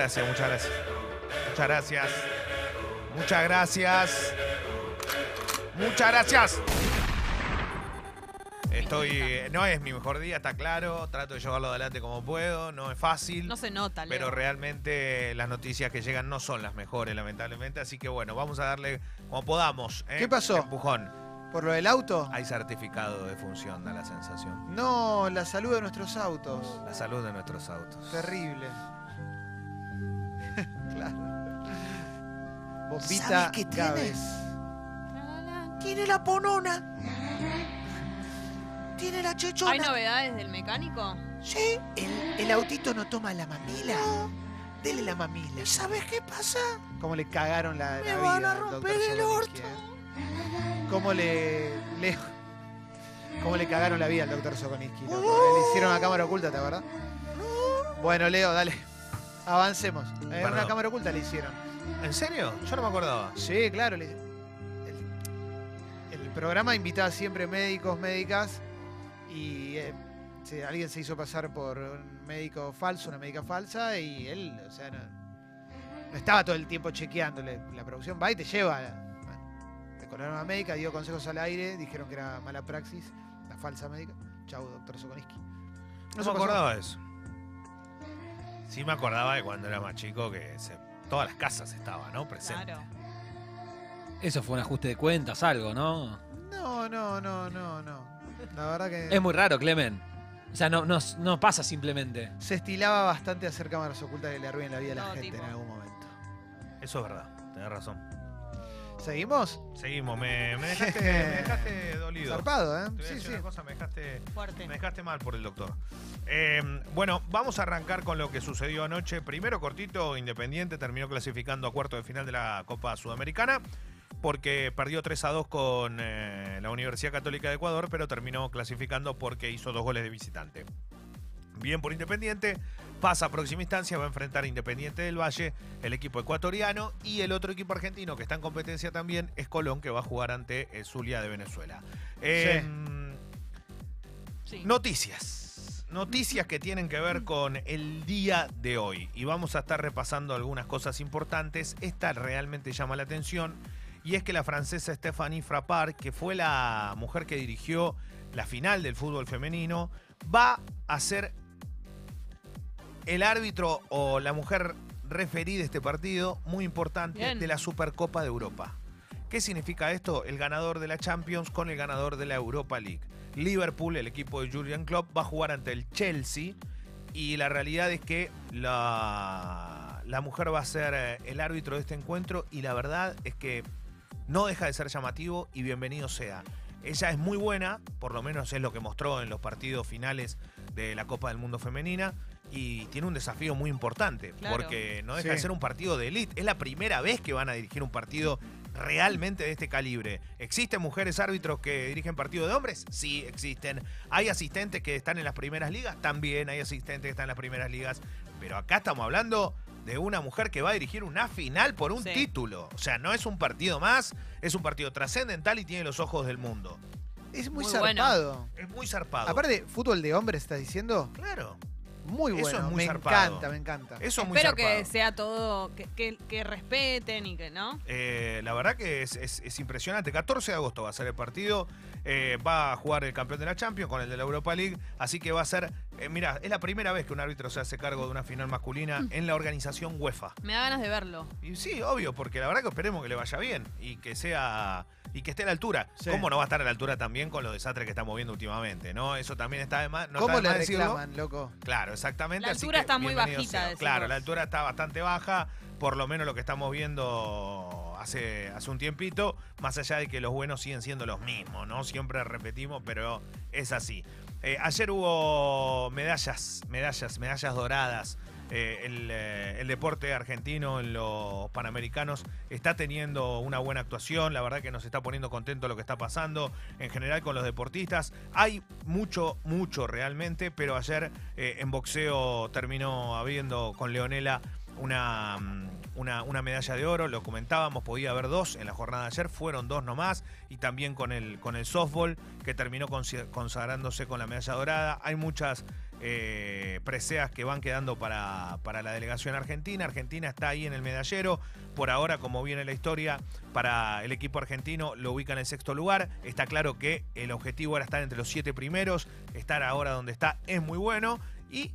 gracias, muchas gracias. Muchas gracias. Muchas gracias. Muchas gracias. Estoy. No es mi mejor día, está claro. Trato de llevarlo adelante como puedo. No es fácil. No se nota, Leo. Pero realmente las noticias que llegan no son las mejores, lamentablemente. Así que bueno, vamos a darle como podamos. ¿eh? ¿Qué pasó? Un empujón. ¿Por lo del auto? Hay certificado de función, da la sensación. No, la salud de nuestros autos. La salud de nuestros autos. Terrible. Bombita ¿Sabes qué Gávez. Tiene la ponona. Tiene la chechona. ¿Hay novedades del mecánico? Sí. El, el autito no toma la mamila. Dele la mamila. ¿Y sabes qué pasa? Cómo le cagaron la, Me la van vida a al romper doctor el orto. Cómo le, le- Cómo le cagaron la vida al doctor Sokoniski. Le hicieron a cámara oculta, ¿te acuerdas? Bueno, Leo, dale. Avancemos. Eh, una cámara oculta le hicieron. ¿En serio? Yo no me acordaba. Sí, claro. le- el, el programa invitaba siempre médicos, médicas, y eh, se- alguien se hizo pasar por un médico falso, una médica falsa, y él, o sea, no, no estaba todo el tiempo chequeándole. La producción va y te lleva. Le colaron a médica, dio consejos al aire, dijeron que era mala praxis, la falsa médica. Chau, doctor Sokoniski. No se me acordaba de eso. Sí me acordaba de cuando era más chico que se- todas las casas estaban, ¿no? Presente. Claro. Eso fue un ajuste de cuentas, algo, ¿no? No, no, no, no, no. La verdad que Es muy raro, Clemen. O sea, no, no, no pasa simplemente. se estilaba bastante hacer cámaras ocultas que le arruinen la vida a la Todo gente tipo. en algún momento. Eso es verdad, tenés razón. ¿Seguimos? Seguimos, me, me dejaste, me dejaste dolido. Zarpado, Te ¿eh? voy a Sí, decir sí. una cosa, me dejaste, Fuerte. me dejaste mal por el doctor. Eh, bueno, vamos a arrancar con lo que sucedió anoche. Primero, cortito, Independiente terminó clasificando a cuarto de final de la Copa Sudamericana porque perdió 3 a 2 con eh, la Universidad Católica de Ecuador, pero terminó clasificando porque hizo dos goles de visitante. Bien por Independiente, pasa a próxima instancia, va a enfrentar a Independiente del Valle, el equipo ecuatoriano, y el otro equipo argentino que está en competencia también es Colón, que va a jugar ante eh, Zulia de Venezuela. Eh, Sí. Noticias. Noticias que tienen que ver con el día de hoy. Y vamos a estar repasando algunas cosas importantes. Esta realmente llama la atención. Y es que la francesa Stephanie Frappard, que fue la mujer que dirigió la final del fútbol femenino, va a ser el árbitro o la mujer referida de este partido muy importante Bien. de la Supercopa de Europa. ¿Qué significa esto? El ganador de la Champions con el ganador de la Europa League. Liverpool, el equipo de Julian Klopp, va a jugar ante el Chelsea y la realidad es que la, la mujer va a ser eh, el árbitro de este encuentro y la verdad es que no deja de ser llamativo y bienvenido sea. Ella es muy buena, por lo menos es lo que mostró en los partidos finales de la Copa del Mundo Femenina y tiene un desafío muy importante Claro. porque no deja Sí. de ser un partido de elite. Es la primera vez que van a dirigir un partido realmente de este calibre. ¿Existen mujeres árbitros que dirigen partido de hombres? Sí, existen. ¿Hay asistentes que están en las primeras ligas? También hay asistentes que están en las primeras ligas. Pero acá estamos hablando de una mujer que va a dirigir una final por un Sí. título. O sea, no es un partido más, es un partido trascendental y tiene los ojos del mundo. Es muy, Muy bueno. zarpado. Es muy zarpado. Aparte, fútbol de hombres, ¿estás diciendo? claro. Muy Eso bueno. es muy me zarpado. encanta, me encanta. Eso es muy Espero que sea todo, que, que- que respeten y que, ¿no? Eh, la verdad que es, es- es impresionante. 14 de agosto va a ser el partido. Eh, va a jugar el campeón de la Champions con el de la Europa League. Así que va a ser. eh, mira, es la primera vez que un árbitro se hace cargo de una final masculina en la organización UEFA. Me da ganas de verlo. Y sí, obvio, porque la verdad que esperemos que le vaya bien y que sea. Y que esté a la altura. Sí. ¿Cómo no va a estar a la altura también con los desastres que estamos viendo últimamente? ¿No? Eso también está de más. No ¿Cómo le reclaman, loco? Claro, exactamente. La así altura que está muy bajita, sea. Claro, la altura está bastante baja, por lo menos lo que estamos viendo hace, hace un tiempito, más allá de que los buenos siguen siendo los mismos, ¿no? Siempre repetimos, pero es así. Eh, ayer hubo medallas, medallas, medallas doradas. Eh, el, eh, el deporte argentino en los Panamericanos está teniendo una buena actuación, la verdad que nos está poniendo contento lo que está pasando en general con los deportistas. Hay mucho, mucho realmente, pero ayer eh, en boxeo terminó habiendo con Leonela una, mm, una, una medalla de oro, lo comentábamos, podía haber dos en la jornada de ayer, fueron dos nomás, y también con el, con el softball, que terminó consagrándose con la medalla dorada. Hay muchas eh, preseas que van quedando para, para la delegación argentina. Argentina está ahí en el medallero. Por ahora, como viene la historia, para el equipo argentino lo ubica en el sexto lugar. Está claro que el objetivo era estar entre los siete primeros. Estar ahora donde está es muy bueno. Y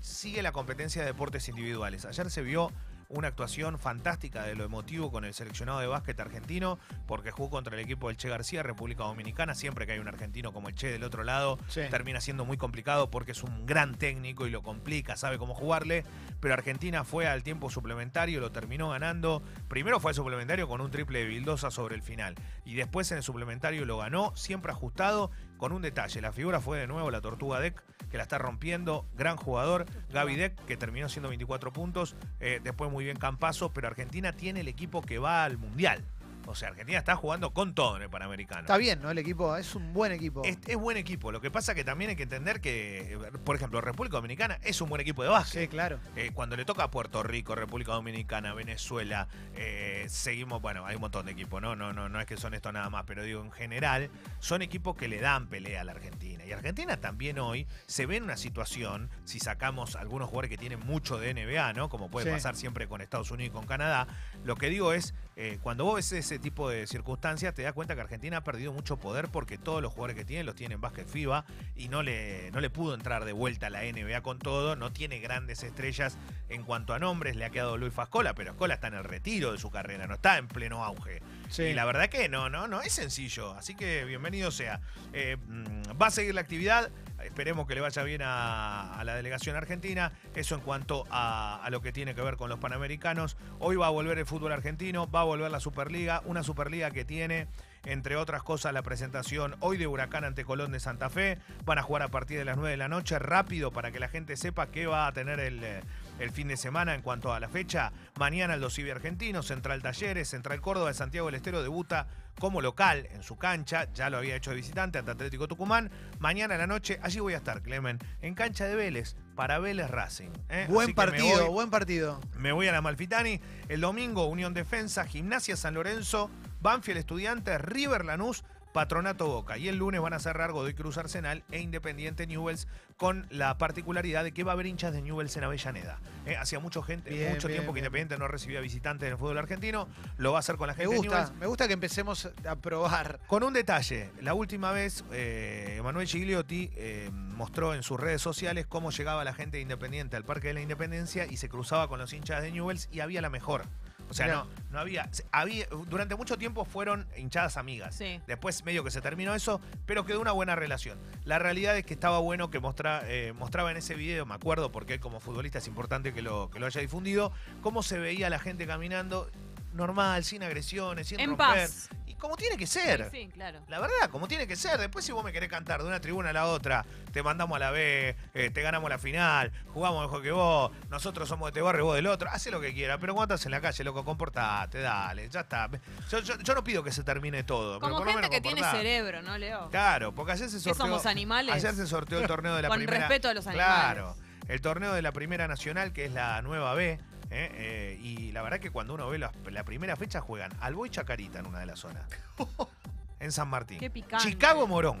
sigue la competencia de deportes individuales. Ayer se vio una actuación fantástica de lo emotivo con el seleccionado de básquet argentino, porque jugó contra el equipo del Che García, República Dominicana. Siempre que hay un argentino como el Che del otro lado, Sí. termina siendo muy complicado porque es un gran técnico y lo complica, sabe cómo jugarle. Pero Argentina fue al tiempo suplementario, lo terminó ganando. Primero fue al suplementario con un triple de Bildosa sobre el final. Y después en el suplementario lo ganó, siempre ajustado, con un detalle. La figura fue de nuevo la Tortuga Deck, que la está rompiendo. Gran jugador. Gaby Deck, que terminó siendo 24 puntos. Eh, después muy bien Campazo, pero Argentina tiene el equipo que va al Mundial. O sea, Argentina está jugando con todo en el Panamericano. Está bien, ¿no? El equipo es un buen equipo. Es, es buen equipo. Lo que pasa que también hay que entender que, por ejemplo, República Dominicana es un buen equipo de básquet. Sí, claro. Eh, cuando le toca a Puerto Rico, República Dominicana, Venezuela, eh, seguimos, bueno, hay un montón de equipos, ¿no? No, no, no es que son estos nada más, pero digo, en general, son equipos que le dan pelea a la Argentina. Y Argentina también hoy se ve en una situación, si sacamos algunos jugadores que tienen mucho de NBA, ¿no? Como puede Sí. pasar siempre con Estados Unidos y con Canadá, lo que digo es, eh, cuando vos ves ese tipo de circunstancias, te das cuenta que Argentina ha perdido mucho poder porque todos los jugadores que tiene los tiene en básquet FIBA y no le, no le pudo entrar de vuelta a la NBA con todo, no tiene grandes estrellas en cuanto a nombres, le ha quedado Luis Fascola, pero Fascola está en el retiro de su carrera, no está en pleno auge. Sí. Y la verdad que no, no, no es sencillo, así que bienvenido sea. Eh, mm, va a seguir la actividad, esperemos que le vaya bien a, a la delegación argentina, eso en cuanto a, a lo que tiene que ver con los panamericanos. Hoy va a volver el fútbol argentino, va a volver la Superliga, una Superliga que tiene entre otras cosas, la presentación hoy de Huracán ante Colón de Santa Fe. Van a jugar a partir de las 9 de la noche, rápido para que la gente sepa qué va a tener el, eh, el fin de semana en cuanto a la fecha. Mañana el Dosivi Argentino, Central Talleres, Central Córdoba de Santiago del Estero debuta como local en su cancha, ya lo había hecho de visitante ante Atlético Tucumán. Mañana en la noche, allí voy a estar, Clemen, en cancha de Vélez, para Vélez Racing. ¿eh? Buen partido, voy- buen partido. me voy a la Malfitani. El domingo, Unión Defensa, Gimnasia San Lorenzo, Banfield Estudiantes, River Lanús, Patronato Boca. Y el lunes van a cerrar Godoy Cruz Arsenal e Independiente Newells con la particularidad de que va a haber hinchas de Newells en Avellaneda. Eh, hacía mucho, gente, Bien, mucho bien, tiempo que Independiente no recibía visitantes en el fútbol argentino. Lo va a hacer con la Me gente de gusta, Newell's. me gusta que empecemos a probar. Con un detalle, la última vez eh, Emanuel Gigliotti eh, mostró en sus redes sociales cómo llegaba la gente de Independiente al Parque de la Independencia y se cruzaba con los hinchas de Newells y había la mejor. O sea, Mirá. no, no había, había. Durante mucho tiempo fueron hinchadas amigas. Sí. Después medio que se terminó eso, pero quedó una buena relación. La realidad es que estaba bueno que mostra- eh, mostraba en ese video, me acuerdo, porque él como futbolista es importante que lo, que lo haya difundido, cómo se veía la gente caminando normal, sin agresiones, sin En romper. paz. Como tiene que ser. Sí, sí, claro. La verdad, como tiene que ser. Después, si vos me querés cantar de una tribuna a la otra, te mandamos a la B, eh, te ganamos la final, jugamos mejor que vos, nosotros somos de este barrio, vos del otro, hace lo que quiera. Pero cuando estás en la calle, loco, comportate, dale, ya está. Yo, yo- yo no pido que se termine todo. pero Como por gente menos que tiene cerebro, ¿no, Leo? Claro, porque ayer se ¿Qué sorteó. somos animales? Ayer se sorteó el torneo de la Con primera. respeto a los animales. Claro, el torneo de la Primera Nacional, que es la nueva B. ¿eh? Eh, y la verdad que cuando uno ve la, la primera fecha juegan Albo y Chacarita en una de las zonas. en San Martín. Qué picante. Chicago Morón.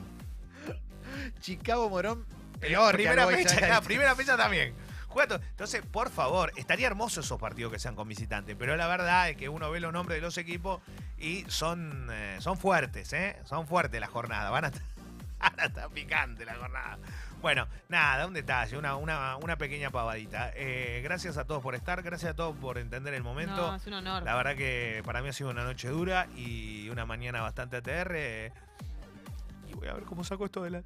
Chicago Morón, peor que primera fecha, la primera fecha también. Entonces, por favor, estaría hermoso esos partidos que sean con visitantes, pero la verdad es que uno ve los nombres de los equipos y son, eh, son fuertes, ¿eh? Son fuertes las jornadas, van a estar, van a estar picantes la jornada. Bueno, nada, un detalle, una, una, una pequeña pavadita. Eh, gracias a todos por estar, gracias a todos por entender el momento. No, es un honor. La verdad que para mí ha sido una noche dura y una mañana bastante ATR. eh, Y voy a ver cómo saco esto adelante.